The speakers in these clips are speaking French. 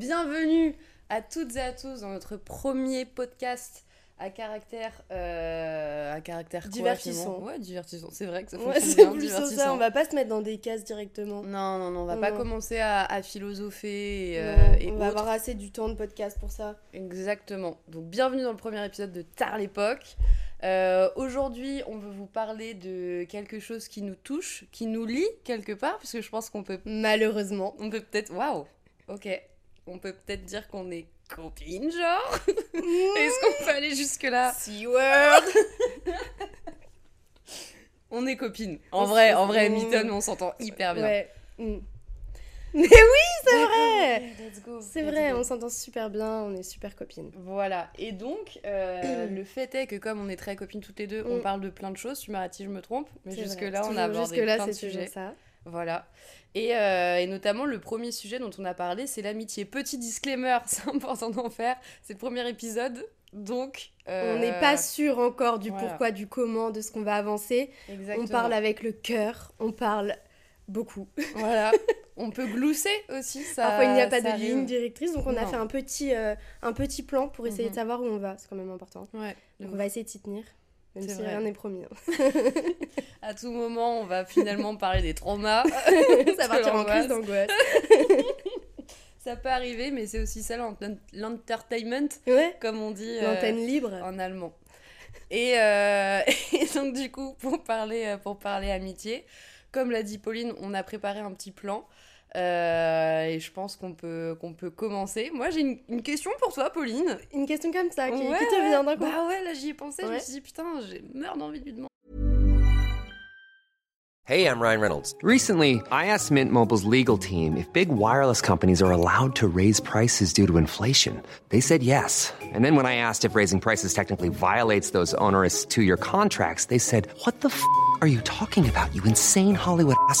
Bienvenue à toutes et à tous dans notre premier podcast à caractère euh, à caractère Divertissant. Ouais, divertissant. C'est vrai que ça Ouais, fonctionne c'est bien, plus ça, on va pas se mettre dans des cases directement. Non, non, non, on va Non, pas non. commencer à, à philosopher et, euh, et on va avoir assez du temps de podcast pour ça. Exactement. Donc bienvenue dans le premier épisode de Tard l'époque. Euh, Aujourd'hui, on veut vous parler de quelque chose qui nous touche, qui nous lie quelque part, parce que je pense qu'on peut, Malheureusement. on peut peut-être, waouh, ok, on peut peut-être dire qu'on est copines, genre. Est-ce qu'on peut aller jusque là Si word On est copines. En On vrai, en vrai. Mython, on s'entend hyper bien. Ouais. Mm. Mais oui, c'est vrai ok, let's go, C'est vrai, go. on s'entend super bien, on est super copines. Voilà, et donc euh, le fait est que comme on est très copines toutes les deux, on Mm. parle de plein de choses, tu m'arrêtes si je me trompe, mais jusque-là on a abordé Jusque-là, plein de c'est toujours sujets. ça. Voilà. Et, euh, et notamment le premier sujet dont on a parlé, c'est l'amitié. Petit disclaimer, c'est important d'en faire, c'est le premier épisode, donc... euh, On n'est pas sûr encore du voilà. pourquoi, du comment, de ce qu'on va avancer. Exactement. On parle avec le cœur, on parle beaucoup. Voilà. on peut glousser aussi, ça Parfois, il n'y a pas de arrive. ligne directrice, donc on a fait un petit, euh, un petit plan pour essayer Mhm. de savoir où on va. C'est quand même important. Ouais. Donc, on va essayer de s'y tenir, même si vrai. rien n'est promis. hein. À tout moment, on va finalement parler des traumas. ça va partir en crise d'angoisse. Ça peut arriver, mais c'est aussi ça l'ent- l'entertainment, Ouais, comme on dit. euh, l'antenne libre. en allemand. Et, euh, et donc du coup, pour parler, euh, pour parler amitié, comme l'a dit Pauline, on a préparé un petit plan. Euh, et je pense qu'on peut, qu'on peut commencer. Moi, j'ai une, une question pour toi, Pauline. Une question comme ça qui, qui Ouais, te vient d'un coup. Bah ouais, là j'y ai pensé. Je me suis dit, putain, j'ai meurs d'envie de lui demander. Hey, I'm Ryan Reynolds. Recently, I asked Mint Mobile's legal team if big wireless companies are allowed to raise prices due to inflation. They said yes. And then when I asked if raising prices technically violates those onerous two year contracts, they said, What the f are you talking about, you insane Hollywood ass?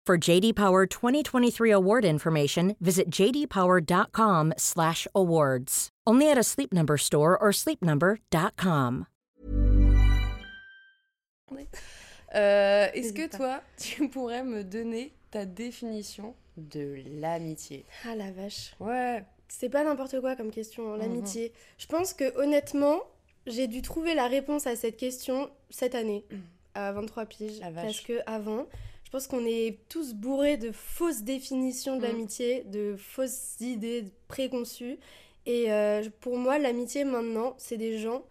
For JD Power 2023 award information, visit jdpower.com/awards. Only at a Sleep Number store or sleepnumber.com. Euh, Est-ce que toi, tu pourrais me donner ta définition de l'amitié? Ah la vache. Ouais. C'est pas n'importe quoi comme question, hein, Mhm. l'amitié. Je pense que honnêtement, j'ai dû trouver la réponse à cette question cette année, à 23 piges. La vache. Parce que avant, je pense qu'on est tous bourrés de fausses définitions de Mhm. l'amitié, de fausses idées préconçues. Et euh, pour moi, l'amitié maintenant, c'est des gens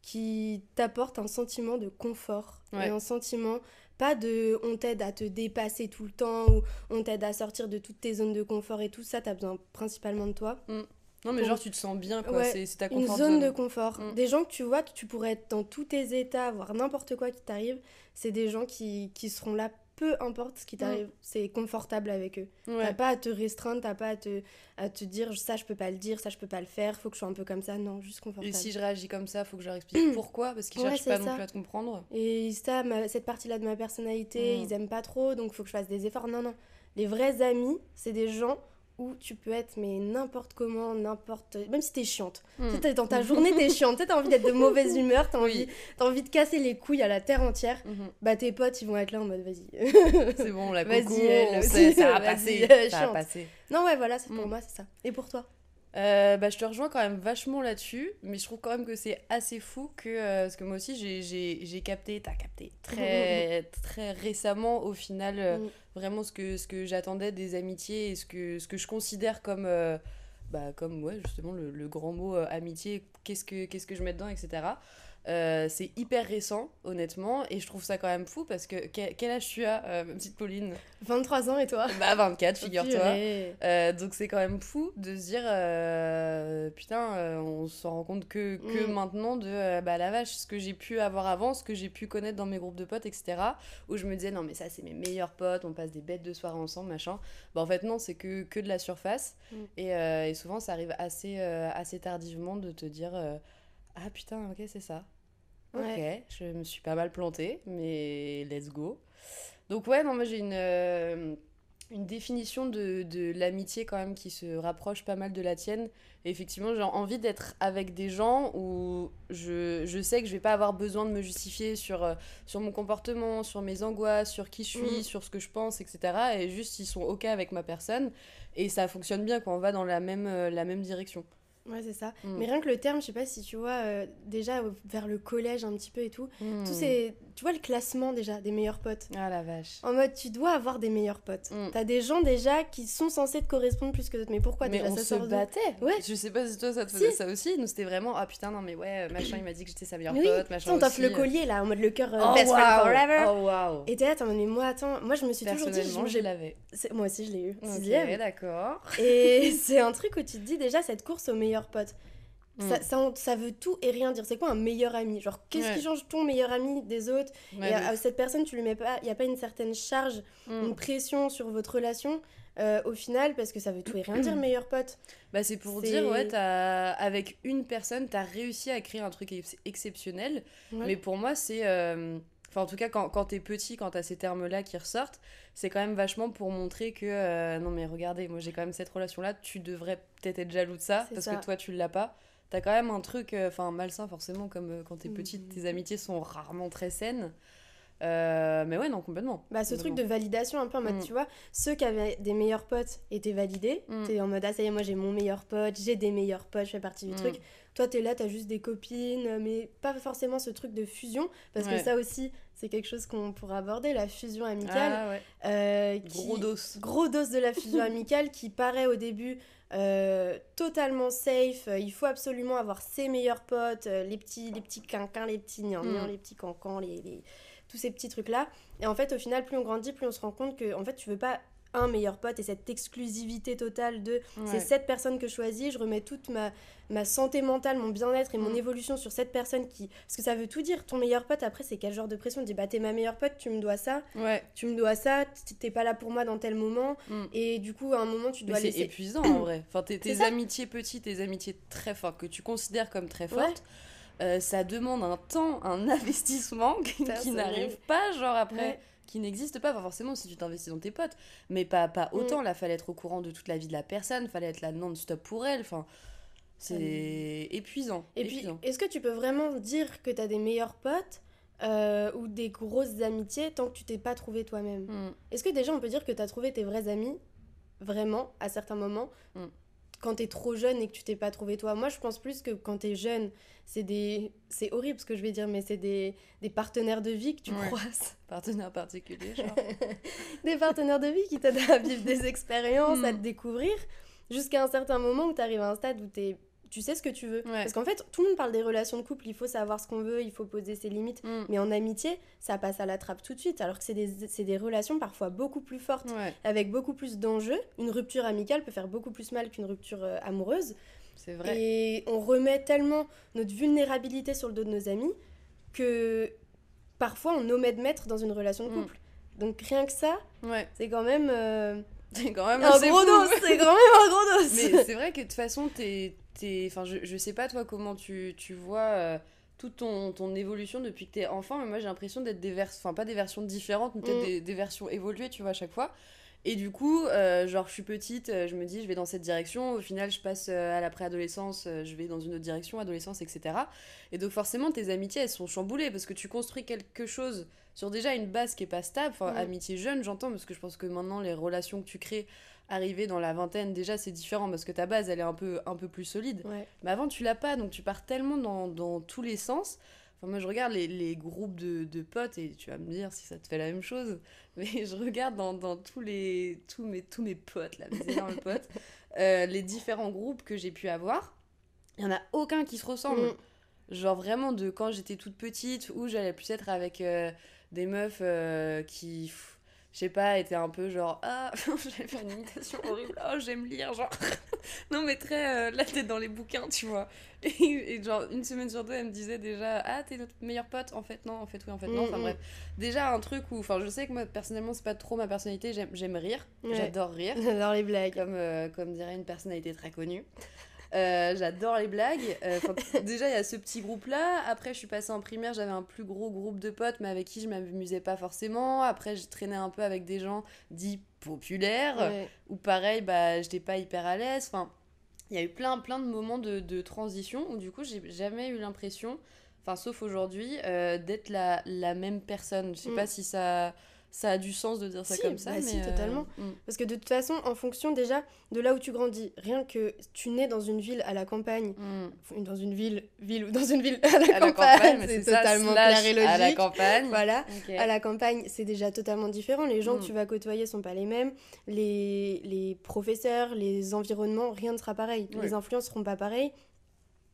qui t'apportent un sentiment de confort Ouais. et un sentiment pas de on t'aide à te dépasser tout le temps ou on t'aide à sortir de toutes tes zones de confort et tout ça t'as besoin principalement de toi Non, mais Donc, genre, tu te sens bien, quoi. ouais, c'est ta une confort zone de confort Mm. des gens que tu vois tu pourrais être dans tous tes états voir n'importe quoi qui t'arrive c'est des gens qui, qui seront là peu importe ce qui t'arrive c'est confortable avec eux Mm. Ouais. T'as pas à te restreindre, t'as pas à te, à te dire ça je peux pas le dire, ça je peux pas le faire, faut que je sois un peu comme ça. Non, juste Et confortable. si je réagis comme ça, faut que je leur explique pourquoi, parce qu'ils Ouais, cherchent pas non plus à te comprendre. Et ça, ma- cette partie-là de ma personnalité, Mm. ils aiment pas trop, donc faut que je fasse des efforts. Non, non. Les vrais amis, c'est des gens où tu peux être mais n'importe comment, n'importe... Même si t'es chiante. Mm. Tu sais, t'es- dans ta journée, t'es chiante. Tu sais, t'as envie d'être de mauvaise humeur, t'as envie, Oui. t'as envie de casser les couilles à la terre entière. Mhm. Bah tes potes, ils vont être là en mode vas-y. C'est bon, la Vas-y, aussi. sait, ça va Vas-y, passer. euh, Ça va passer. non, ouais, voilà, c'est pour Mm. moi, c'est ça. Et pour toi? Euh, bah, je te rejoins quand même vachement là-dessus, mais je trouve quand même que c'est assez fou que. euh, parce que moi aussi, j'ai- capté, t'as capté très, très récemment, au final, euh, Mm. vraiment ce que, ce que j'attendais des amitiés et ce que, ce que je considère comme. bah, comme, ouais, justement, le, le grand mot amitié, qu'est-ce que, qu'est-ce que je mets dedans, etc. Euh, c'est hyper récent, honnêtement, et je trouve ça quand même fou parce que quel, âge tu as, euh, ma petite Pauline? 23 ans et toi? Bah 24, figure-toi. Euh, donc c'est quand même fou de se dire euh, putain on s'en rend compte que, que Mm. maintenant de bah la vache ce que j'ai pu avoir avant ce que j'ai pu connaître dans mes groupes de potes etc où je me disais non mais ça c'est mes meilleurs potes on passe des bêtes de soirée ensemble machin bah en fait non c'est que, que de la surface Mm. et, et souvent ça arrive assez, assez tardivement de te dire ah putain ok c'est ça ok Ouais. je me suis pas mal plantée mais let's go donc ouais non moi j'ai une euh, une définition de, de l'amitié quand même qui se rapproche pas mal de la tienne. Et effectivement, j'ai envie d'être avec des gens où je, je sais que je vais pas avoir besoin de me justifier sur, euh, sur mon comportement, sur mes angoisses, sur qui je suis, Mm. sur ce que je pense, etc. Et juste, ils sont OK avec ma personne. Et ça fonctionne bien quand on va dans la même, euh, la même direction. Ouais, c'est ça. Mm. Mais rien que le terme, je sais pas si tu vois, euh, déjà vers le collège un petit peu et tout, Mm. tous ces... Tu vois le classement déjà des meilleurs potes Ah la vache. En mode, tu dois avoir des meilleurs potes. Mm. T'as des gens déjà qui sont censés te correspondre plus que d'autres. Mais pourquoi mais déjà on ça se sort battait. Ouais. Je sais pas si toi ça te faisait Si. ça aussi. Nous c'était vraiment ah putain non mais ouais euh, machin il m'a dit que j'étais sa meilleure Oui, pote machin. on t'offre le euh. collier là, en mode le cœur euh, Oh best friend waouh. forever. Oh waouh. Et t'es là, t'es en mode, mais moi, attends, moi je me suis toujours dit, Personnellement je- je l'avais. moi aussi je l'ai eu, Ok, d'accord. Et c'est un truc où tu te dis déjà cette course aux meilleurs potes. Ça, Mm. ça, ça veut tout et rien dire. C'est quoi un meilleur ami? Genre, qu'est-ce Ouais. qui change ton meilleur ami des autres? Ouais, Et à, à cette personne, tu lui mets pas. Il n'y a pas une certaine charge, Mm. une pression sur votre relation euh, au final, parce que ça veut tout et rien dire, meilleur pote. Bah, c'est pour dire, ouais, t'as- avec une personne, t'as réussi à créer un truc ex- exceptionnel. Ouais. Mais pour moi, c'est. euh, Enfin, en tout cas, quand, quand t'es petit, quand t'as ces termes-là qui ressortent, c'est quand même vachement pour montrer que. euh, non, mais regardez, moi j'ai quand même cette relation-là, tu devrais peut-être être jaloux de ça, parce ça. que toi tu l'as pas. T'as quand même un truc, euh, enfin, malsain forcément, comme euh, quand t'es Mm. petite, tes amitiés sont rarement très saines. Euh, mais ouais, non, complètement. Bah, ce truc de validation, un peu en mode, Mm. tu vois, ceux qui avaient des meilleurs potes étaient validés. Mm. T'es en mode, ah, ça y est, moi j'ai mon meilleur pote, j'ai des meilleurs potes, je fais partie du Mm. truc. Toi, t'es là, t'as juste des copines, mais pas forcément ce truc de fusion, parce Ouais. que ça aussi, c'est quelque chose qu'on pourrait aborder, la fusion amicale. Ah ouais, euh, qui- gros dos. Gros dose de la fusion amicale qui paraît au début euh, totalement safe. Euh, Il faut absolument avoir ses meilleurs potes, euh, les petits, les petits quinquins, les petits gnangnans, Mm. les petits cancans, les, les- tous ces petits trucs-là. Et en fait, au final, plus on grandit, plus on se rend compte que en fait, tu veux pas un meilleur pote et cette exclusivité totale de c'est Ouais. cette personne que je choisis, je remets toute ma, ma santé mentale, mon bien-être et mon Mm. évolution sur cette personne qui... Parce que ça veut tout dire, ton meilleur pote, après, c'est quel genre de pression? Tu dis, bah t'es ma meilleure pote, tu me dois ça, Ouais. tu me dois ça, t'es pas là pour moi dans tel moment, Mm. et du coup, à un moment, tu Mais dois c'est laisser. épuisant en vrai. Enfin, tes, C'est amitiés petites, tes amitiés très fortes, que tu considères comme très Ouais. fortes, euh, ça demande un temps, un investissement qui, n'arrive pas, genre après, Ouais. Qui n'existe pas. Enfin, forcément, si tu t'investis dans tes potes, mais pas, Mm. pas autant. Là, fallait être au courant de toute la vie de la personne, fallait être là non-stop pour elle. Enfin, c'est épuisant. Et puis, est-ce que tu peux vraiment dire que t'as des meilleurs potes euh, ou des grosses amitiés tant que tu t'es pas trouvé toi-même? Mm. Est-ce que déjà on peut dire que t'as trouvé tes vrais amis, vraiment, à certains moments Mm. quand t'es trop jeune et que tu t'es pas trouvé toi? Moi, je pense plus que quand t'es jeune, c'est des... C'est horrible ce que je vais dire, mais c'est des... des partenaires de vie que tu Ouais. croises. Partenaire particulier, genre. des partenaires de vie qui t'aident à vivre des expériences, à Mm. te découvrir, jusqu'à un certain moment où tu arrives à un stade où t'es- tu sais ce que tu veux. Ouais. Parce qu'en fait, tout le monde parle des relations de couple, il faut savoir ce qu'on veut, il faut poser ses limites. Mm. Mais en amitié, ça passe à la trappe tout de suite, alors que c'est des, des relations parfois beaucoup plus fortes, Ouais, avec beaucoup plus d'enjeux. Une rupture amicale peut faire beaucoup plus mal qu'une rupture euh, amoureuse. C'est vrai. Et on remet tellement notre vulnérabilité sur le dos de nos amis que parfois on omet de mettre dans une relation de Mm. couple. Donc rien que ça, Ouais, c'est quand même euh, c'est quand même un gros dos, c'est quand même un gros dos. Mais c'est vrai que de toute façon, t'es- enfin, je, je sais pas toi comment tu, tu vois euh, toute ton, ton évolution depuis que t'es enfant, mais moi j'ai l'impression d'être des versions, enfin pas des versions différentes, mais peut-être Mm. des, des versions évoluées, tu vois, à chaque fois. Et du coup, euh, genre je suis petite, euh, je me dis je vais dans cette direction, au final je passe euh, à la préadolescence, je vais dans une autre direction, adolescence, etc. Et donc forcément tes amitiés elles sont chamboulées parce que tu construis quelque chose sur déjà une base qui est pas stable, enfin Mm. amitié jeune j'entends, parce que je pense que maintenant les relations que tu crées arrivé dans la vingtaine, déjà c'est différent parce que ta base elle est un peu, un peu plus solide. Ouais. Mais avant tu l'as pas, donc tu pars tellement dans, dans tous les sens. Enfin, moi je regarde les, les groupes de, de potes et tu vas me dire si ça te fait la même chose. Mais je regarde dans, dans tous, les, tous, mes, tous mes potes, là, mes énormes potes, euh, les différents groupes que j'ai pu avoir. Il y en a aucun qui se ressemble. Mm. Genre vraiment de quand j'étais toute petite où j'allais plus être avec euh, des meufs euh, qui, je sais pas, étaient un peu genre ah, j'allais faire une imitation horrible, oh j'aime lire, genre. non mais très euh, la tête dans les bouquins, tu vois. Et, et genre une semaine sur deux, elle me disait déjà ah t'es notre meilleur pote, en fait non, en fait oui, en fait non, Mm, enfin mm. bref. Déjà un truc où, enfin je sais que moi personnellement c'est pas trop ma personnalité, j'aime rire, Ouais. j'adore rire J'adore les blagues. comme, euh, comme dirait une personnalité très connue. Euh, J'adore les blagues. Euh, déjà, il y a ce petit groupe-là. Après, je suis passée en primaire, j'avais un plus gros groupe de potes, mais avec qui je m'amusais pas forcément. Après, je traînais un peu avec des gens dits populaires, Ouais. ou pareil, bah, j'étais pas hyper à l'aise. Enfin, il y a eu plein, plein de moments de, de transition où, du coup, j'ai jamais eu l'impression, enfin, sauf aujourd'hui, euh, d'être la, la même personne. Je sais Mm. pas si ça, ça a du sens de dire ça Si, comme ça. bah mais si, euh, totalement. mm. Parce que de toute façon, en fonction déjà de là où tu grandis, rien que tu nais dans une ville à la campagne, Mm. dans une ville, ville ou dans une ville à la à campagne, c'est ça, totalement clair et logique. À la campagne. Voilà. À la campagne, c'est déjà totalement différent. Les gens Mm. que tu vas côtoyer sont pas les mêmes. Les, les professeurs, les environnements, rien ne sera pareil. Oui. Les influences seront pas pareilles.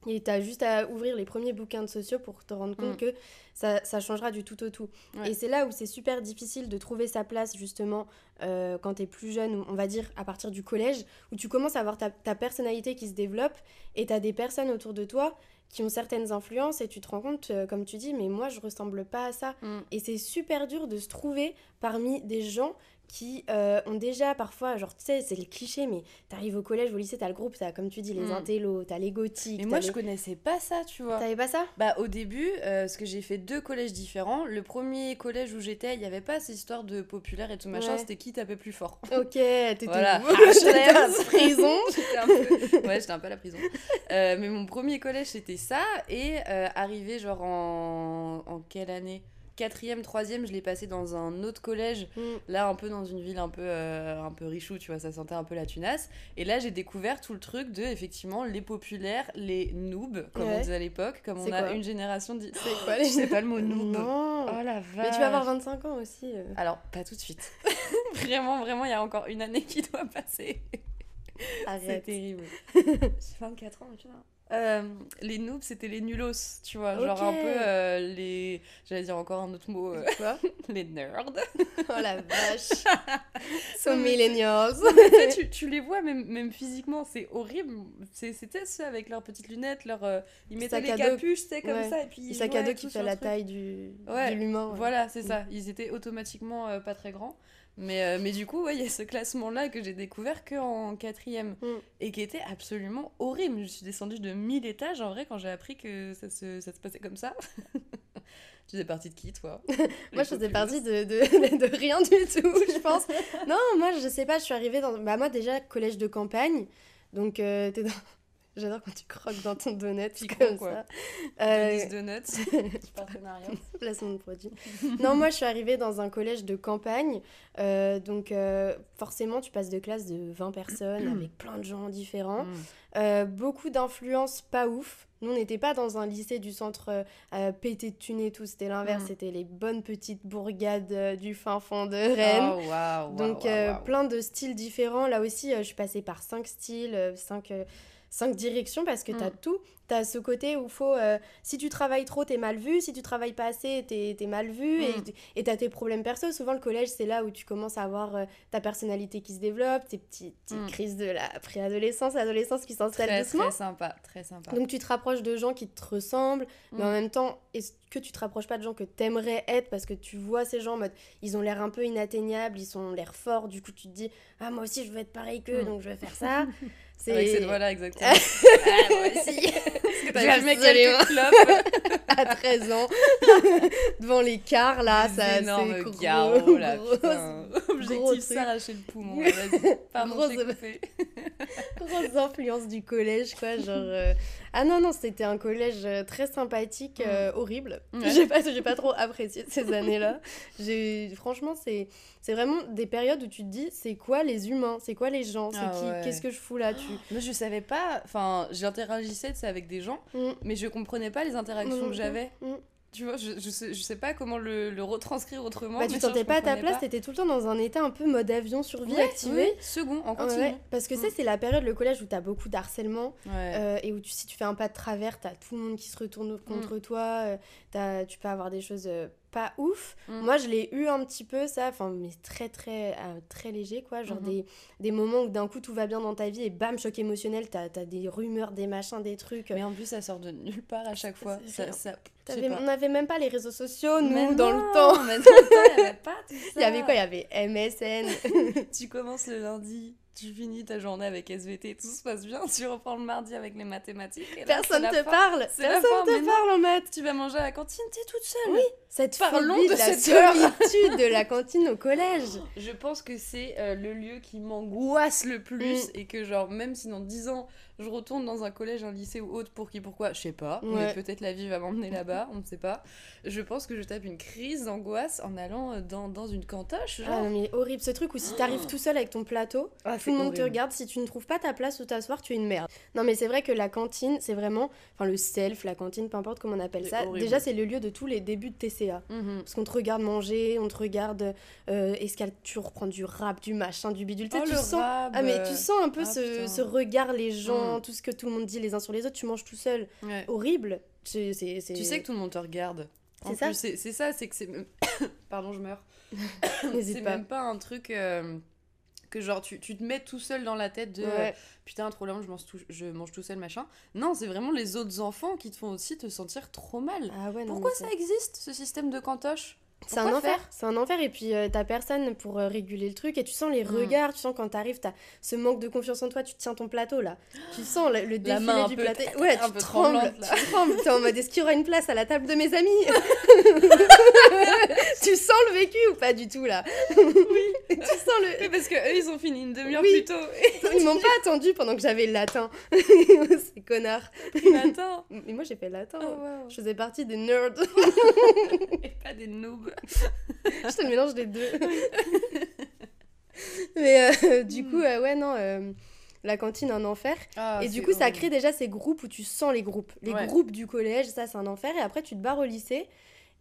Et tu as juste à ouvrir les premiers bouquins de sociaux pour te rendre compte Mm. que ça, ça changera du tout au tout. Ouais. Et c'est là où c'est super difficile de trouver sa place, justement, euh, quand tu es plus jeune, on va dire à partir du collège, où tu commences à avoir ta, ta personnalité qui se développe et tu as des personnes autour de toi qui ont certaines influences et tu te rends compte, euh, comme tu dis, mais moi je ressemble pas à ça. Mm. Et c'est super dur de se trouver parmi des gens qui euh, ont déjà parfois, genre tu sais, c'est le cliché, mais t'arrives au collège, au lycée, t'as le groupe, t'as comme tu dis les Mm. intellos, t'as les gothiques. Mais moi, les- je connaissais pas ça, tu vois. T'avais pas ça? Bah, au début, euh, parce que j'ai fait deux collèges différents. Le premier collège où j'étais, il y avait pas cette histoire de populaire et tout machin. Ouais. C'était qui tapait plus fort. Ok, t'étais Voilà. T'étais à prison. J'étais un peu... Ouais, j'étais un peu à la prison. Euh, mais mon premier collège, c'était ça. Et arrivé, genre, en... en quelle année? Quatrième, troisième, je l'ai passé dans un autre collège. Mm. Là, un peu dans une ville un peu, euh, un peu richou, tu vois, ça sentait un peu la tunasse. Et là, j'ai découvert tout le truc de, effectivement, les populaires, les noobs, comme on disait à l'époque, comme on a une génération... Dit... C'est quoi les pas le mot noob. Non. Oh la vache. Mais tu vas avoir 25 ans aussi. euh. Alors, pas tout de suite. vraiment, vraiment, il y a encore une année qui doit passer. C'est terrible. J'ai 24 ans, tu vois. Euh, les noobs, c'était les nulos, tu vois. Genre un peu euh, les. J'allais dire encore un autre mot. euh, Quoi? les nerds. Oh la vache. so millennials. Tu tu, les vois même, même physiquement, c'est horrible. C'était ceux avec leurs petites lunettes, leur, euh, ils mettaient les capuches, tu sais, comme Ouais. ça. Et puis ils sac à dos qui fait la truc. taille du, Ouais, de l'humain. ouais. Voilà, c'est Mm. ça. Ils étaient automatiquement pas très grands. Mais, euh, mais du coup, ouais, il y a ce classement-là que j'ai découvert qu'en quatrième Mm. et qui était absolument horrible. Je suis descendue de 1000 étages en vrai quand j'ai appris que ça se, ça se passait comme ça. tu faisais partie de qui, toi? Moi, je faisais partie de, de, de rien du tout, je pense. Non, moi, je sais pas, je suis arrivée dans. Bah, moi, déjà, collège de campagne. Donc, euh, t'es dans. J'adore quand tu croques dans ton donut, Piquant, comme quoi. ça. Euh, Donuts, partenariat. placement de produit. non, moi, je suis arrivée dans un collège de campagne. euh, donc, euh, forcément, tu passes de classe de 20 personnes avec plein de gens différents. Mm. Euh, beaucoup d'influences pas ouf. Nous, on n'était pas dans un lycée du centre euh, pété de thunes et tout. C'était l'inverse. Mm. C'était les bonnes petites bourgades euh, du fin fond de Rennes. Oh, Donc, euh, plein de styles différents. Là aussi, euh, je suis passée par cinq styles, cinq, euh, cinq directions parce que tu as Mm. tout. Tu as ce côté où faut, euh, si tu travailles trop, t'es mal vu. Si tu travailles pas assez, t'es es mal vu. Mm. Et tu as tes problèmes perso. Souvent, le collège, c'est là où tu commences à avoir euh, ta personnalité qui se développe, tes petites, Mm. crises de la préadolescence, adolescence qui s'installent doucement. très sympa, très sympa. Donc tu te rapproches de gens qui te ressemblent, mais en Mm. même temps, que tu te rapproches pas de gens que t'aimerais être parce que tu vois ces gens en mode ils ont l'air un peu inatteignables, ils ont l'air forts, du coup tu te dis ah moi aussi je veux être pareil qu'eux Mm. donc je vais faire ça. C'est Avec cette voix-là, exactement. ah, moi aussi. Parce que fumé absolument. quelques clopes à 13 ans devant les cars là, Des ça c'est énormes gros, là, putain. gros Objectif s'arracher le poumon. Vas-y, Grosse- grosses influences du collège quoi genre euh, ah non non c'était un collège euh, très sympathique euh, horrible Ouais. j'ai pas pas trop apprécié ces années là j'ai franchement c'est vraiment des périodes où tu te dis c'est quoi les humains? C'est quoi les gens? C'est Ah ouais. qu'est-ce que je fous là? Tu Moi, je savais pas. Enfin, j'interagissais avec des gens, Mm. mais je comprenais pas les interactions Mm, que j'avais. mm. Tu vois, je, je, sais, je sais pas comment le, le retranscrire autrement. bah tu je pas à ta place t'étais tout le temps dans un état un peu mode avion survie Ouais, activé oui, second, en continu. Ouais, parce que ça Mm. c'est la période le collège où t'as beaucoup d'harcèlement Ouais. Euh, et où tu, si tu fais un pas de travers, t'as tout le monde qui se retourne contre toi, euh, t'as- tu peux avoir des choses euh, pas ouf. Mm. Moi, je l'ai eu un petit peu, ça, enfin, mais très, très, euh, très léger, quoi. Genre Mhm. des, des moments où d'un coup tout va bien dans ta vie et bam, choc émotionnel, t'as as des rumeurs, des machins, des trucs. Mais en plus, ça sort de nulle part à chaque fois. Ça, ça, on n'avait même pas les réseaux sociaux, nous, Mais dans non, le temps. Mais dans le temps, il y avait pas tout ça. Il y avait quoi? Il y avait MSN. Tu commences le lundi, tu finis ta journée avec SVT, tout se passe bien. Tu reprends le mardi avec les mathématiques. et là, Personne te fin. parle. Personne te parle en maths. Tu vas manger à la cantine, t'es toute seule. Oui, cette Parlons de la solitude de la cantine au collège. Je pense que c'est euh, le lieu qui m'angoisse le plus Mm. et que genre même si dans 10 ans je retourne dans un collège, un lycée ou autre pour qui pourquoi, je sais pas, mais peut-être la vie va m'emmener là-bas, on ne sait pas. Je pense que je tape une crise d'angoisse en allant euh, dans, dans une cantoche Ah non, mais horrible ce truc où si t'arrives tout seul avec ton plateau, Ah, tout le monde te regarde, si tu ne trouves pas ta place où t'asseoir, tu es une merde. Non mais c'est vrai que la cantine, c'est vraiment, enfin le self, la cantine, peu importe comment on appelle ça, horrible. déjà c'est le lieu de tous les débuts de TCA. Mhm. Parce qu'on te regarde manger, on te regarde, euh, est-ce que tu reprends du rap, du machin, du bidule, tu Oh, tu sens... Ah mais tu sens un peu ah, ce, regard, les gens, Mm. Tout ce que tout le monde dit les uns sur les autres, tu manges tout seul. ouais. Horrible. C'est- c'est- c'est- Tu sais que tout le monde te regarde. C'est ça. c'est c'est ça, c'est que c'est. Pardon, je meurs. C'est pas. même pas un truc euh, que genre tu, tu te mets tout seul dans la tête de euh, Ouais. putain trop lent, je mange tout, je mange tout seul machin. Non, c'est vraiment les autres enfants qui te font aussi te sentir trop mal. Ah ouais, non, Pourquoi ça existe ce système de cantoche? C'est un enfer, c'est un enfer et puis euh, t'as personne pour euh, réguler le truc et tu sens les Mm. regards, tu sens quand t'arrives, t'as ce manque de confiance en toi, tu tiens ton plateau là, tu sens le, le défilé main du plateau, ouais, un tu peu trembles, tremblante, là. tu trembles, t'es en mode est-ce qu'il y aura une place à la table de mes amis? Tu sens le vécu ou pas du tout là? Oui, tu sens le... Oui, parce que eux ils ont fini une demi-heure Oui. plus tôt. Ils m'ont pas attendu pendant que j'avais le latin, ces connards. Mais attends. Mais moi j'ai fait le latin, Oh, wow. je faisais partie des nerds, Et pas des noobs. je te le mélange des deux. Mais euh, du coup, euh, ouais, non, euh, la cantine, un enfer. Ah, et du coup, ça crée déjà ces groupes où tu sens les groupes. Les Ouais. groupes du collège, ça, c'est un enfer. Et après, tu te barres au lycée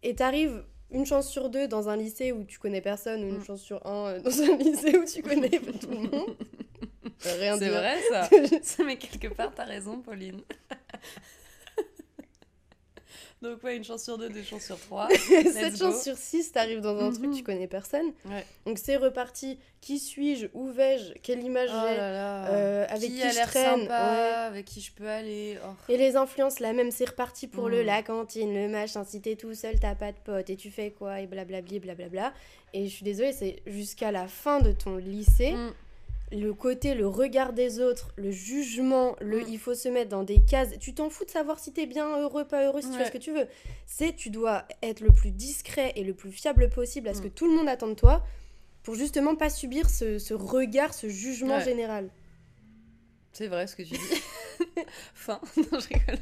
et t'arrives une chance sur deux dans un lycée où tu connais personne ou une Mm. chance sur un dans un lycée où tu connais tout le monde. Rien C'est vrai ça. Ça, mais quelque part, t'as raison, Pauline. Donc, ouais, une chance sur deux, deux chances sur trois. 7 go. chances sur 6, t'arrives dans un truc, Mhm. tu connais personne. Ouais. Donc c'est reparti. Qui suis-je? Où vais-je? Quelle image Oh j'ai? là là. Euh, Avec qui, qui a je traîne? sympa, Ouais. avec qui je peux aller? Oh. Et les influences, la même, c'est reparti pour le Mm. la cantine, le machin. Si t'es tout seul, t'as pas de potes et tu fais quoi? Et blablabli, blablabla. Et je suis désolée, c'est jusqu'à la fin de ton lycée, Mm. Le côté, le regard des autres, le jugement, le Mm. il faut se mettre dans des cases. Tu t'en fous de savoir si t'es bien heureux, pas heureux, si tu fais ce que tu veux. C'est tu dois être le plus discret et le plus fiable possible à ce Mm. que tout le monde attend de toi pour justement pas subir ce, ce regard, ce jugement Ouais. général. C'est vrai ce que tu dis. fin. Non, je rigole.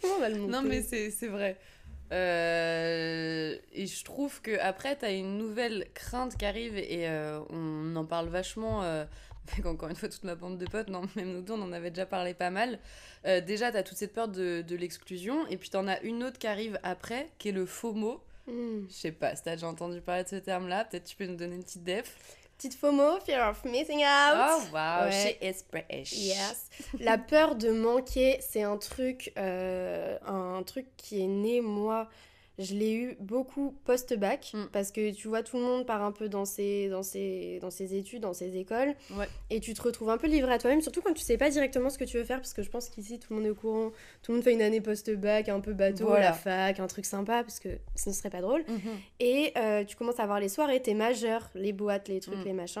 Comment on va le monter Non, mais c'est vrai. Euh, et je trouve que après t'as une nouvelle crainte qui arrive et euh, on en parle vachement euh, avec encore une fois toute ma bande de potes, non, même nous deux on en avait déjà parlé pas mal. Déjà t'as toute cette peur de, de l'exclusion et puis t'en as une autre qui arrive après qui est le FOMO. Mm. Je sais pas si t'as déjà entendu parler de ce terme-là, peut-être tu peux nous donner une petite def. Petite FOMO, fear of missing out. Oh wow, Ouais. she is British. Yes. La peur de manquer, c'est un truc, euh, un truc qui est né moi. Je l'ai eu beaucoup post-bac Mm. parce que tu vois tout le monde part un peu dans ses, dans ses, dans ses études, dans ses écoles Ouais. et tu te retrouves un peu livré à toi-même, surtout quand tu sais pas directement ce que tu veux faire parce que je pense qu'ici tout le monde est au courant, tout le monde fait une année post-bac, un peu bateau, Voilà. la fac, un truc sympa parce que ce ne serait pas drôle. Mhm. Et euh, tu commences à voir les soirées, t'es majeur, les boîtes, les trucs, Mm. les machins.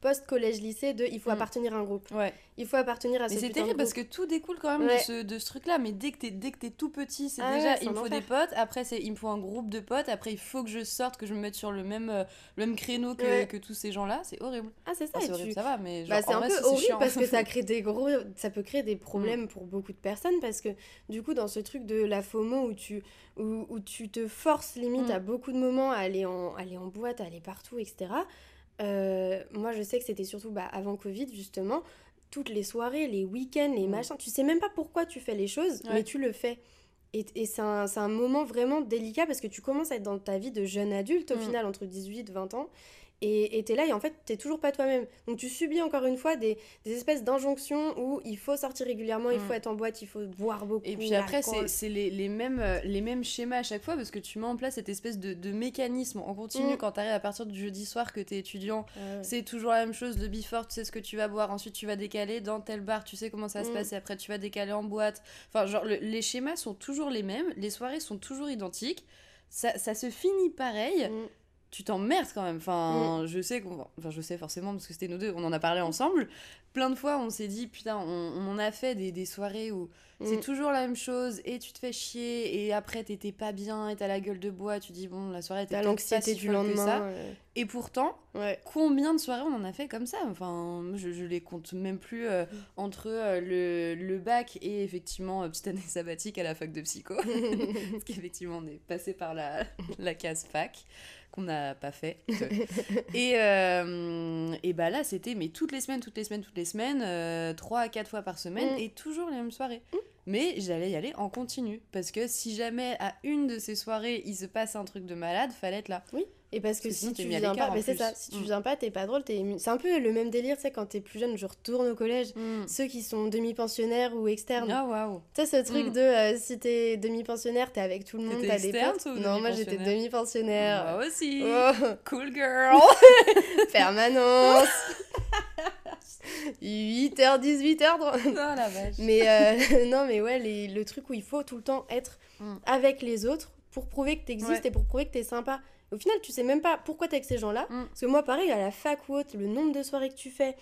post-collège-lycée de il faut Mm. appartenir à un groupe. Ouais. Il faut appartenir à ce Mais c'est terrible parce que tout découle quand même Ouais. de ce, de ce truc-là. Mais dès que t'es dès que t'es tout petit, c'est Ah déjà ouais, il me faut des potes. Après, c'est il me faut un groupe de potes. Après, il faut que je sorte, que je me mette sur le même, euh, le même créneau que, que tous ces gens-là. C'est horrible. Ah, c'est ça. Et c'est horrible, tu- ça va, mais genre, Bah, c'est un vrai, peu horrible chiant. parce que ça crée des gros ça peut créer Mm. des problèmes pour beaucoup de personnes parce que du coup dans ce truc de la FOMO où tu où, où tu te forces limite Mm. à beaucoup de moments à aller en aller en boîte à aller partout etc euh, moi je sais que c'était surtout bah, avant Covid justement toutes les soirées les week-ends les Mm. machins tu sais même pas pourquoi tu fais les choses Ouais. mais tu le fais et, et c'est un, c'est un moment vraiment délicat parce que tu commences à être dans ta vie de jeune adulte au Mm. final entre 18 20 ans et et t'es là et en fait t'es toujours pas toi-même donc tu subis encore une fois des, des espèces d'injonctions où il faut sortir régulièrement il Mm. faut être en boîte il faut boire beaucoup Et puis après, c'est les, les, mêmes, euh, les mêmes schémas à chaque fois parce que tu mets en place cette espèce de, de mécanisme en continu Mm. quand t'arrives à partir du jeudi soir que t'es étudiant. Ah. C'est toujours la même chose, le before, tu sais ce que tu vas boire, ensuite tu vas décaler dans tel bar, tu sais comment ça se Mm. passer, après tu vas décaler en boîte. Enfin, genre, le- les schémas sont toujours les mêmes, les soirées sont toujours identiques, ça, ça se finit pareil. Mm. Tu t'emmerdes quand même. Enfin, je sais qu'on. Enfin, je sais forcément parce que c'était nous deux, on en a parlé ensemble. Plein de fois, on s'est dit, putain, on, on en a fait des, des soirées où c'est Mm. toujours la même chose et tu te fais chier et après t'étais pas bien et t'as la gueule de bois, tu dis, bon, la soirée était pas si du que lendemain ça. ouais. Et pourtant, ouais combien de soirées on en a fait comme ça? Enfin, je, je les compte même plus euh, entre euh, le, le bac et effectivement euh, petite année sabbatique à la fac de psycho. Parce qu'effectivement, on est passé par la, la case fac qu'on n'a pas fait. et, euh, et bah là, c'était mais toutes les semaines, toutes les semaines, toutes les semaines, euh, trois à quatre fois par semaine Mm. et toujours les mêmes soirées. Mais j'allais y aller en continu parce que si jamais à une de ces soirées il se passe un truc de malade, fallait être là. Et parce que Parce que sinon, si tu viens pas mais c'est ça si tu Mm. viens pas t'es pas drôle t'es c'est un peu le même délire tu sais quand t'es plus jeune je retourne au collège Mm. ceux qui sont demi-pensionnaires ou externes Ah waouh. Tu sais, ce truc Mm. de euh, si t'es demi-pensionnaire, t'es avec tout le monde, t'as des potes. ou Non, moi j'étais demi-pensionnaire. Moi aussi. Oh, Cool girl. permanence 8h, 18h. oh la vache. Mais euh, non, mais ouais, les- le truc où il faut tout le temps être Mm. avec les autres pour prouver que t'existes Ouais. et pour prouver que t'es sympa. Au final, tu sais même pas pourquoi t'es avec ces gens-là. Mm. Parce que moi, pareil, à la fac ou autre, le nombre de soirées que tu fais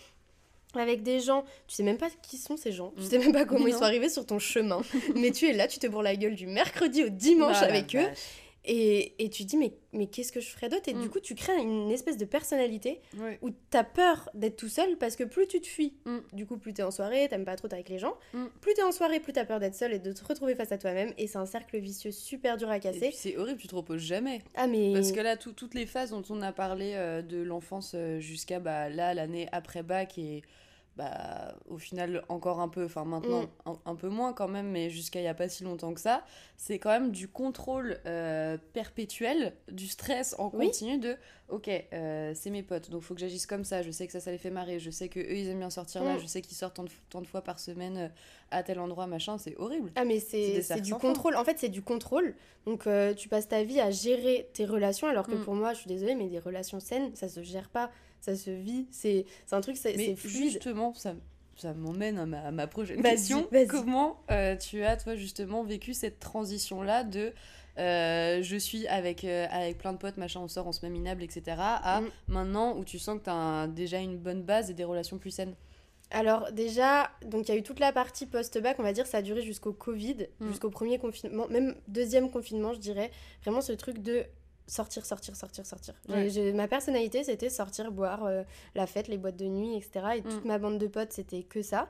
avec des gens, tu sais même pas qui sont ces gens. Tu Mm. sais même pas comment ils sont arrivés sur ton chemin. mais tu es là, tu te bourres la gueule du mercredi au dimanche avec eux. vache. Et, et tu te dis, mais, mais qu'est-ce que je ferais d'autre? Et Mm. du coup, tu crées une espèce de personnalité où t'as peur d'être tout seul parce que plus tu te fuis, Mm. du coup, plus t'es en soirée, t'aimes pas trop être avec les gens. Mm. Plus t'es en soirée, plus t'as peur d'être seul et de te retrouver face à toi-même. Et c'est un cercle vicieux super dur à casser. c'est horrible, tu te reposes jamais. Ah, mais. Parce que là, tout- toutes les phases dont on a parlé euh, de l'enfance euh, jusqu'à bah, là, l'année après bac et bah, au final encore un peu, enfin maintenant Mm. un, un peu moins quand même, mais jusqu'à il n'y a pas si longtemps que ça, c'est quand même du contrôle euh, perpétuel, du stress en Oui. continu de ok, euh, c'est mes potes, donc faut que j'agisse comme ça, je sais que ça, ça les fait marrer, je sais que eux ils aiment bien sortir là, Mm. je sais qu'ils sortent tant de, tant de fois par semaine euh, à tel endroit, machin, c'est horrible. Ah mais C'est du contrôle. En fait, c'est du contrôle. Donc euh, tu passes ta vie à gérer tes relations alors que Mm. pour moi, je suis désolée, mais des relations saines, ça se gère pas, ça se vit. C'est un truc, c'est fluide. justement, ça, ça m'emmène à ma, à ma prochaine Vas-y, question. vas-y. Comment euh, tu as, toi, justement, vécu cette transition-là de euh, je suis avec, euh, avec plein de potes, machin, on sort, on se met minable, etc. à Mm. maintenant où tu sens que tu as déjà une bonne base et des relations plus saines? Alors déjà, donc il y a eu toute la partie post-bac, on va dire, ça a duré jusqu'au Covid, Mm. jusqu'au premier confinement, même deuxième confinement, je dirais. Vraiment ce truc de sortir, sortir, sortir, sortir. Ouais. ma personnalité, c'était sortir, boire, euh, la fête, les boîtes de nuit, etc. Et toute Mm. ma bande de potes, c'était que ça.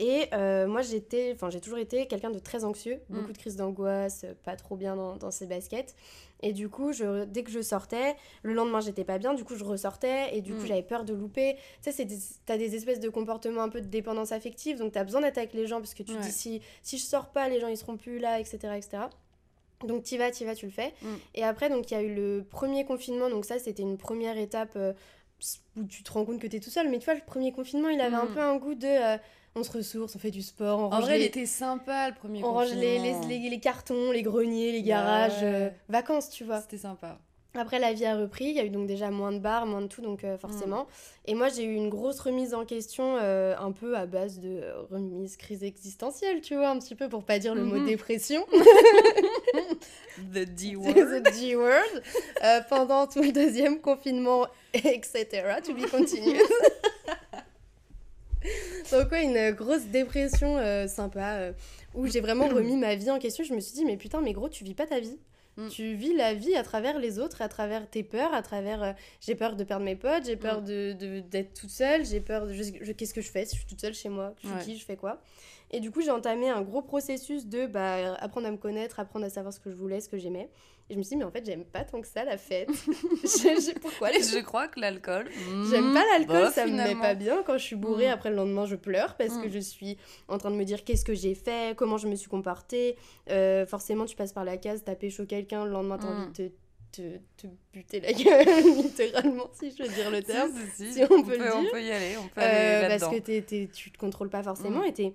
Et euh, moi, j'étais, enfin, j'ai toujours été quelqu'un de très anxieux, Mm. beaucoup de crises d'angoisse, euh, pas trop bien dans, dans ses baskets. Et du coup, je, dès que je sortais, le lendemain, j'étais pas bien, du coup, je ressortais, et du coup, Mm. j'avais peur de louper. Tu sais, t'as des espèces de comportements un peu de dépendance affective, donc t'as besoin d'être avec les gens, parce que tu Ouais. dis, si, si je sors pas, les gens, ils seront plus là, etc., etc. Donc t'y vas, t'y vas, tu le fais. Mm. Et après, donc il y a eu le premier confinement, donc ça, c'était une première étape euh, où tu te rends compte que t'es tout seul. Mais tu vois, le premier confinement, il avait un Mm. peu un goût de... euh, on se ressource, on fait du sport, on En range vrai, il les- était sympa le premier on range les, les, confinement. les- cartons, les greniers, les garages, ouais. euh, vacances, tu vois. C'était sympa. Après, la vie a repris, il y a eu donc déjà moins de bars, moins de tout, donc euh, forcément. Et moi, j'ai eu une grosse remise en question, euh, un peu à base de remise crise existentielle, tu vois, un petit peu pour pas dire le mot Mhm. dépression. The D C'est the G-word. Euh, pendant tout le deuxième confinement, etc. To be continued. Donc ouais, une grosse dépression sympa où j'ai vraiment remis ma vie en question. Je me suis dit, mais putain, mais gros, tu vis pas ta vie. Mm. Tu vis la vie à travers les autres, à travers tes peurs, à travers... euh, j'ai peur de perdre mes potes, j'ai peur Mm. de, de- d'être toute seule, j'ai peur de... je- je- qu'est-ce que je fais si je suis toute seule chez moi Je suis Ouais. qui Je fais quoi Et du coup, j'ai entamé un gros processus de bah, apprendre à me connaître, apprendre à savoir ce que je voulais, ce que j'aimais. Et je me suis dit, mais en fait, j'aime pas tant que ça la fête. Pourquoi les je crois que l'alcool. J'aime pas l'alcool, bof, ça me met finalement. pas bien. Quand je suis bourrée, Mm. après le lendemain, je pleure parce que Mm. je suis en train de me dire qu'est-ce que j'ai fait, comment je me suis comportée? Euh, forcément, tu passes par la case, t'as pécho quelqu'un, le lendemain, t'as envie de te, te, te buter la gueule, littéralement, si je veux dire le terme. si, si, si on peut le On dire. peut y aller, on peut Euh, parce que t'es- t'es- tu te contrôles pas forcément Mm. et t'es-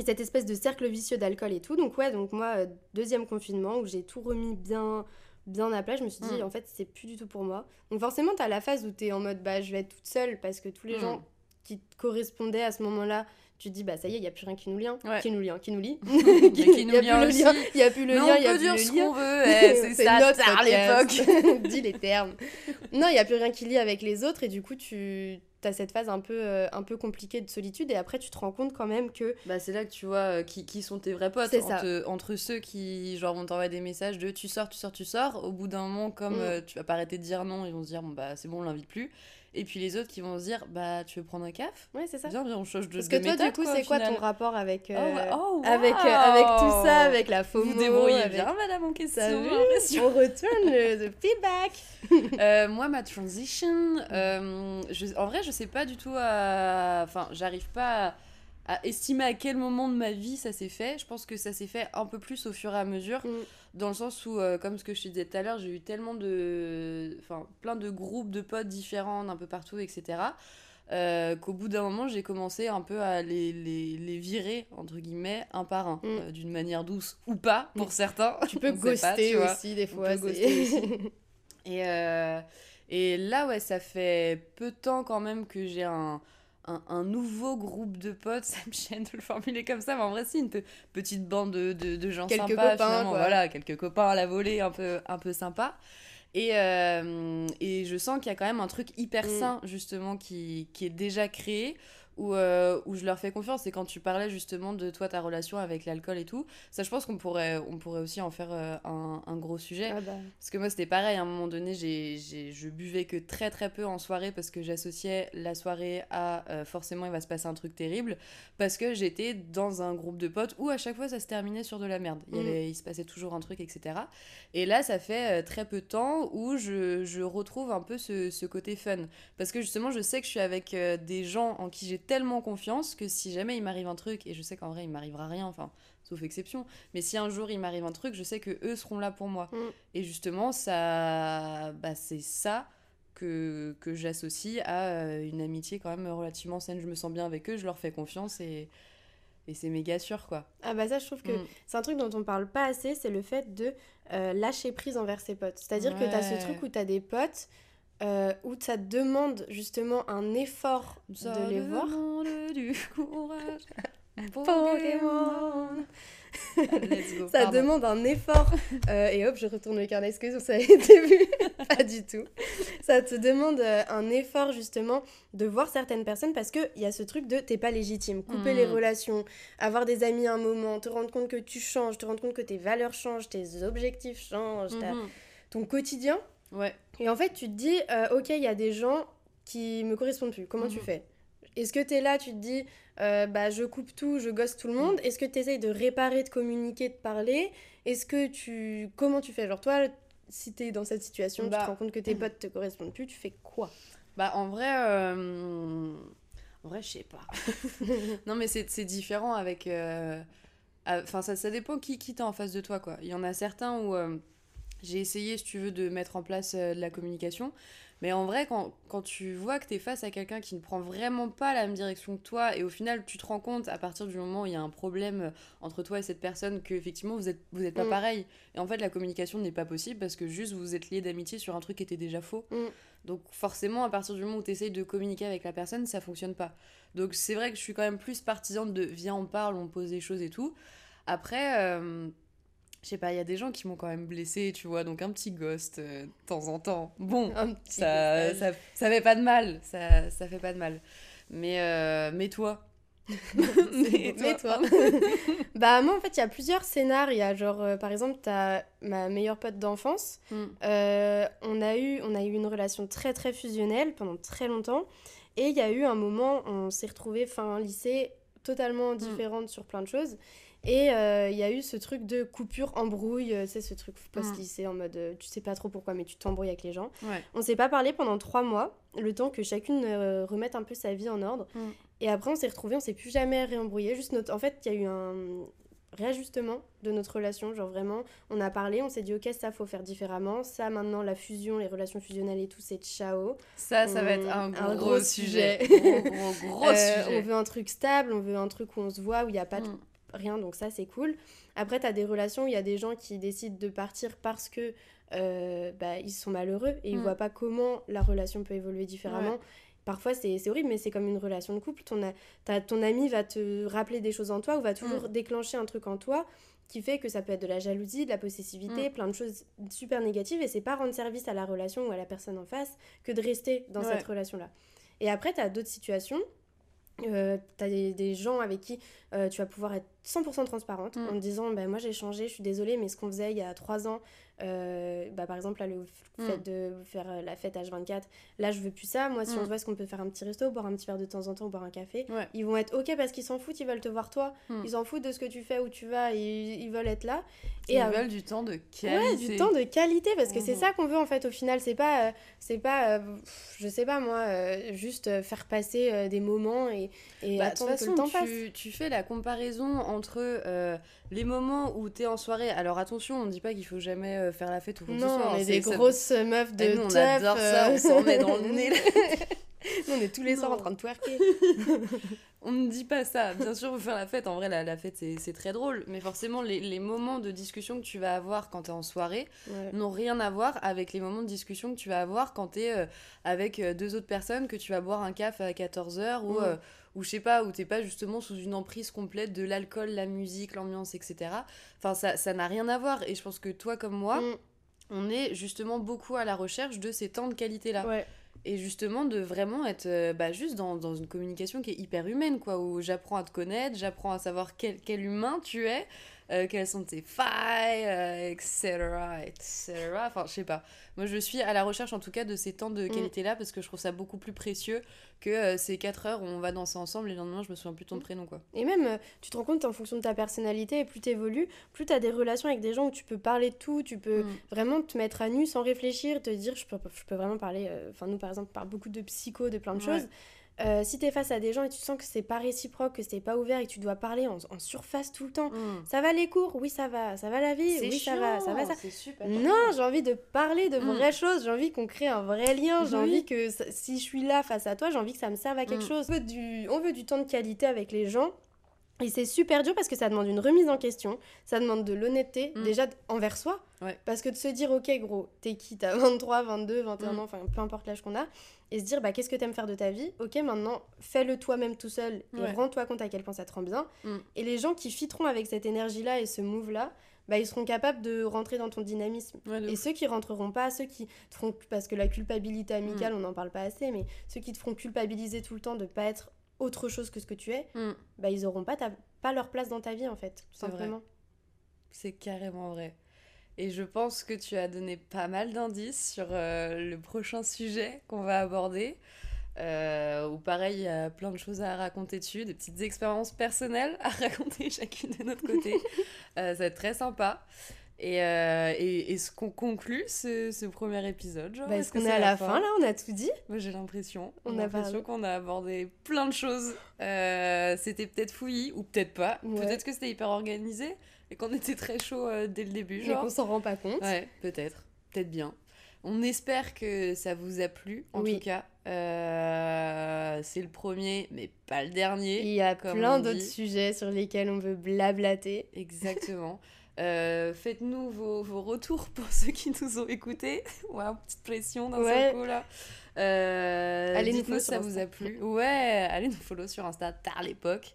et cette espèce de cercle vicieux d'alcool et tout. Donc ouais, donc moi, euh, deuxième confinement où j'ai tout remis bien bien à plat, je me suis dit, Mm. en fait, c'est plus du tout pour moi. Donc forcément, t'as la phase où t'es en mode, bah, je vais être toute seule parce que tous les Mm. gens qui te correspondaient à ce moment-là, tu te dis, bah, ça y est, il y a plus rien qui nous lie. Ouais. Qui nous lie, hein, qui nous lie. Qui Il y nous a lie plus le aussi. lien, il y a plus le lien, on il y a peut plus dire ce lien. qu'on veut, eh, c'est ça, notre à l'époque. Dis les termes. Non, il n'y a plus rien qui lie avec les autres et du coup, tu as cette phase un peu, euh, un peu compliquée de solitude et après, tu te rends compte quand même que Bah, c'est là que tu vois euh, qui, qui sont tes vrais potes. C'est ça. Entre, entre ceux qui genre, vont t'envoyer des messages de tu sors, tu sors, tu sors. Au bout d'un moment, comme Mm. euh, tu vas pas arrêter de dire non, ils vont se dire bon, bah c'est bon, on l'invite plus. Et puis les autres qui vont se dire bah tu veux prendre un caf Ouais, c'est ça. Viens, viens, on change de Parce que de toi, du coup, c'est quoi ton rapport avec, euh, Oh, bah- oh, avec, euh, avec tout ça, avec la FOMO Vous débrouillez avec... bien, madame, en question. Vu l'impression. On retourne le, feedback. Euh, moi, ma transition, euh, je- en vrai, je sais pas du tout à. Enfin, j'arrive pas à, à estimer à quel moment de ma vie ça s'est fait. Je pense que ça s'est fait un peu plus au fur et à mesure, Mm. Dans le sens où, euh, comme ce que je te disais tout à l'heure, j'ai eu tellement de. Enfin, plein de groupes de potes différents d'un peu partout, etc. euh, qu'au bout d'un moment, j'ai commencé un peu à les, les, les virer, entre guillemets, un par un, Mm. euh, d'une manière douce ou pas, pour certains. Tu peux pas, ghoster tu aussi, des fois. aussi. Et, et là, ouais, ça fait peu de temps quand même que j'ai un, un, un nouveau groupe de potes. Ça me gêne de le formuler comme ça, mais en vrai, c'est une pe- petite bande de, de, de gens Quelques sympas. copains. Voilà, quelques copains à la volée, un peu, un peu sympa. Et, euh, et je sens qu'il y a quand même un truc hyper Mm. sain, justement, qui, qui est déjà créé. Où, euh, où je leur fais confiance. Et quand tu parlais justement de toi, ta relation avec l'alcool et tout, ça, je pense qu'on pourrait, on pourrait aussi en faire euh, un, un gros sujet. Ah bah. Parce que moi, c'était pareil. À un moment donné, j'ai, j'ai- je buvais que très très peu en soirée parce que j'associais la soirée à euh, forcément il va se passer un truc terrible. Parce que j'étais dans un groupe de potes où à chaque fois ça se terminait sur de la merde. Il, y avait- il se passait toujours un truc, etc. Et là, ça fait très peu de temps où je, je retrouve un peu ce, ce côté fun. Parce que justement, je sais que je suis avec des gens en qui j'ai tellement confiance que si jamais il m'arrive un truc, et je sais qu'en vrai, il m'arrivera rien, enfin, sauf exception, mais si un jour il m'arrive un truc, je sais que eux seront là pour moi. Mm. Et justement, ça, bah, c'est ça que, que j'associe à euh, une amitié quand même relativement saine. Je me sens bien avec eux, je leur fais confiance et, et c'est méga sûr, quoi. Ah bah ça, je trouve que Mm. c'est un truc dont on parle pas assez, c'est le fait de euh, lâcher prise envers ses potes. C'est-à-dire que t'as ce Ouais. truc où t'as des potes euh, où ça demande justement un effort de les voir. demande du courage. Pokémon. Let's go. Ça pardon. demande un effort. Euh, et hop, je retourne le carnet, excuse, ça a été vu. pas du tout. Ça te demande euh, un effort, justement, de voir certaines personnes parce qu'il y a ce truc de t'es pas légitime. Couper les relations, avoir des amis un moment, te rendre compte que tu changes, te rendre compte que tes valeurs changent, tes objectifs changent, Mhm. ton quotidien. Ouais. Et en fait, tu te dis, euh, ok, il y a des gens qui me correspondent plus. Comment tu Mhm. fais? Est-ce que tu es là, tu te dis, euh, bah, je coupe tout, je gosse tout le monde? Est-ce que tu essayes de réparer, de communiquer, de parler? Est-ce que tu. Comment tu fais? Genre, toi, si tu es dans cette situation, tu Bah. te rends compte que tes potes te correspondent plus, tu fais quoi? Bah en vrai, euh, en vrai, je sais pas. non mais c'est différent avec. euh, ah, Enfin ça, ça dépend qui qui t'as en face de toi quoi. Il y en a certains où j'ai essayé si tu veux de mettre en place euh, de la communication, mais en vrai quand, quand tu vois que t'es face à quelqu'un qui ne prend vraiment pas la même direction que toi et au final tu te rends compte à partir du moment où il y a un problème euh, entre toi et cette personne que effectivement vous êtes vous êtes pas Mm. pareil et en fait la communication n'est pas possible parce que juste vous êtes liés d'amitié sur un truc qui était déjà faux. Mm. Donc forcément, à partir du moment où tu essayes de communiquer avec la personne, ça fonctionne pas. Donc c'est vrai que je suis quand même plus partisane de viens, on parle, on pose des choses et tout. Après, euh, je sais pas, il y a des gens qui m'ont quand même blessée, tu vois, donc un petit ghost euh, de temps en temps. Bon, ça, ça, ça fait pas de mal, ça, ça fait pas de mal. Mais, euh, mais toi Mais toi. bah, moi, en fait, il y a plusieurs scénars. Il y a genre, euh, par exemple, t'as ma meilleure pote d'enfance. Mm. Euh, on, a eu, on a eu une relation très, très fusionnelle pendant très longtemps. Et il y a eu un moment, on s'est retrouvés fin lycée, totalement différentes sur plein de choses. Et euh, il y a eu ce truc de coupure, embrouille, euh, c'est ce truc post-lycée en mode euh, tu sais pas trop pourquoi, mais tu t'embrouilles avec les gens. Ouais. On s'est pas parlé pendant trois mois, le temps que chacune euh, remette un peu sa vie en ordre. Mm. Et après, on s'est retrouvés, on s'est plus jamais réembrouillé. Juste notre... En fait, il y a eu un réajustement de notre relation. Genre vraiment, on a parlé, on s'est dit, ok, ça, faut faire différemment. Ça, maintenant, la fusion, les relations fusionnelles et tout, c'est ciao. Ça, ça va être Mm, un gros, un gros sujet. sujet. Gros, gros, gros Euh, sujet. On veut un truc stable, on veut un truc où on se voit, où il n'y a pas de Mm. Rien, donc ça c'est cool. Après, tu as des relations où il y a des gens qui décident de partir parce que euh, bah, ils sont malheureux et ils Mm. voient pas comment la relation peut évoluer différemment. Ouais. Parfois, c'est horrible, mais c'est comme une relation de couple. Ton, a- t'as- ton ami va te rappeler des choses en toi ou va toujours Mm. déclencher un truc en toi qui fait que ça peut être de la jalousie, de la possessivité, Mm. plein de choses super négatives. Et c'est pas rendre service à la relation ou à la personne en face que de rester dans Ouais. cette relation-là. Et après, tu as d'autres situations. Euh, tu as des, des gens avec qui euh, tu vas pouvoir être 100% transparente Mm. en te disant bah, Moi j'ai changé, je suis désolée, mais ce qu'on faisait il y a trois ans, euh, bah, par exemple, là, le f- Mm. fait de faire euh, la fête H24, là je veux plus ça. Moi, si on Mm. se voit, est-ce qu'on peut faire un petit resto, boire un petit verre de temps en temps, boire un café? Ouais. Ils vont être ok parce qu'ils s'en foutent, ils veulent te voir toi, ils s'en foutent de ce que tu fais, où tu vas, ils, ils veulent être là. Ils veulent du temps de Ouais, qualité. du temps de qualité parce que c'est Mhm. ça qu'on veut en fait au final. C'est pas, euh, c'est pas, je sais pas moi, juste faire passer des moments et, et Bah, attendre que façon, le temps passe. tu fais la comparaison entre euh, les moments où t'es en soirée. Alors attention, on ne dit pas qu'il faut jamais euh, faire la fête ou quoi que ce Non, soit, on hein, est des ça- grosses meufs de Eh, nous, on adore ça, euh, on s'en met dans le nez. on est tous les soirs en train de twerker. On ne dit pas ça. Bien sûr, faut faire la fête. En vrai, la, la fête, c'est très drôle. Mais forcément, les, les moments de discussion que tu vas avoir quand t'es en soirée Ouais. n'ont rien à voir avec les moments de discussion que tu vas avoir quand t'es euh, avec deux autres personnes, que tu vas boire un café à 14h ou, euh, ou je sais pas, où t'es pas justement sous une emprise complète de l'alcool, la musique, l'ambiance, etc. Enfin, ça ça n'a rien à voir. Et je pense que toi comme moi, Mm. on est justement beaucoup à la recherche de ces temps de qualité-là. Ouais. Et justement, de vraiment être euh, bah, juste dans, dans une communication qui est hyper humaine, quoi, où j'apprends à te connaître, j'apprends à savoir quel, quel humain tu es, euh, quelles sont tes failles, euh, etc., etc. Enfin, je sais pas. Moi, je suis à la recherche, en tout cas, de ces temps de Mm. qualité-là, parce que je trouve ça beaucoup plus précieux que euh, ces 4 heures où on va danser ensemble et le lendemain, je me souviens plus de ton Mm. prénom, quoi. Et même, tu te rends compte en fonction de ta personnalité, et plus t'évolues, plus t'as des relations avec des gens où tu peux parler de tout, tu peux Mm. vraiment te mettre à nu sans réfléchir, te dire, je peux, je peux vraiment parler, enfin nous par exemple, on parle beaucoup de psycho, de plein de Ouais. choses. Euh, si t'es face à des gens et tu sens que c'est pas réciproque, que c'est pas ouvert et que tu dois parler en, en surface tout le temps, Mm. ça va les cours, oui ça va, ça va la vie, oui ça va, ça va ça. Super. Non, j'ai envie de parler de Mm. vraies choses, j'ai envie qu'on crée un vrai lien, j'ai Oui. envie que si je suis là face à toi, j'ai envie que ça me serve à quelque Mm. chose. On veut, du, on veut du temps de qualité avec les gens. Et c'est super dur parce que ça demande une remise en question, ça demande de l'honnêteté, Mm. déjà envers soi. Ouais. Parce que de se dire, ok, gros, t'es qui T'as 23, 22, 21 Mm. ans, enfin peu importe l'âge qu'on a, et se dire, bah qu'est-ce que t'aimes faire de ta vie? Ok, maintenant, fais-le toi-même tout seul et Ouais. rends-toi compte à quel point ça te rend bien. Mm. Et les gens qui fitteront avec cette énergie-là et ce move-là, bah ils seront capables de rentrer dans ton dynamisme. Ouais, Et ceux qui rentreront pas, ceux qui te feront. Parce que la culpabilité amicale, on n'en parle pas assez, mais ceux qui te feront culpabiliser tout le temps de pas être autre chose que ce que tu es, Mm. bah ils auront pas, ta- pas leur place dans ta vie en fait, tout simplement. C'est carrément vrai. Et je pense que tu as donné pas mal d'indices sur euh, le prochain sujet qu'on va aborder. Euh, où pareil, il y a plein de choses à raconter dessus, des petites expériences personnelles à raconter chacune de notre côté. Euh, ça va être très sympa. Et, euh, et est-ce qu'on conclut ce, ce premier épisode Bah, Est-ce qu'on est à la fin là On a tout dit? J'ai l'impression. On a l'impression qu'on a abordé plein de choses. Euh, c'était peut-être fouillis ou peut-être pas. Ouais. Peut-être que c'était hyper organisé et qu'on était très chaud euh, dès le début. Genre. qu'on s'en rend pas compte. Ouais, peut-être. Peut-être bien. On espère que ça vous a plu, en Oui. tout cas. Euh, c'est le premier, mais pas le dernier. Il y a plein d'autres sujets sur lesquels on veut blablater. Exactement. Euh, Faites-nous vos, vos retours pour ceux qui nous ont écoutés. Waouh, petite pression d'un Ouais. seul coup là. Euh, Allez nous follow si ça vous a plu. Ouais, allez nous follow sur Insta, tard l'époque.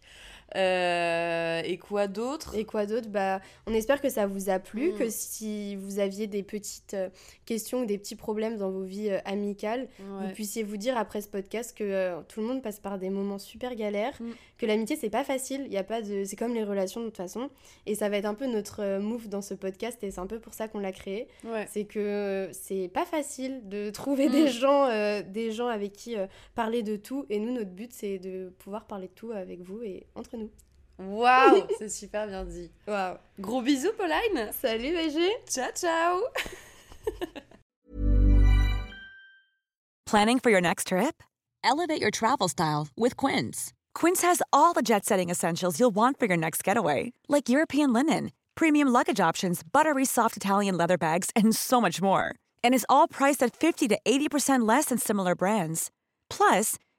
Euh, et quoi d'autre? Et quoi d'autre? Bah, On espère que ça vous a plu, Mm. que si vous aviez des petites euh, questions ou des petits problèmes dans vos vies euh, amicales, Ouais. vous puissiez vous dire après ce podcast que euh, tout le monde passe par des moments super galères, Mm. que l'amitié c'est pas facile, il y a pas de c'est comme les relations de toute façon et ça va être un peu notre move dans ce podcast et c'est un peu pour ça qu'on l'a créé. Ouais. C'est que c'est pas facile de trouver Mm. des gens euh, des gens avec qui parler de tout et nous notre but c'est de pouvoir parler de tout avec vous et entre nous. Waouh, c'est super bien dit. Waouh. Gros bisous, Pauline. Salut BG. Ciao, ciao. Planning for your next trip? Elevate your travel style with Quince. Quince has all the jet setting essentials you'll want for your next getaway, like European linen, premium luggage options, buttery soft Italian leather bags, and so much more. And is all priced at 50 to 80% less than similar brands. Plus,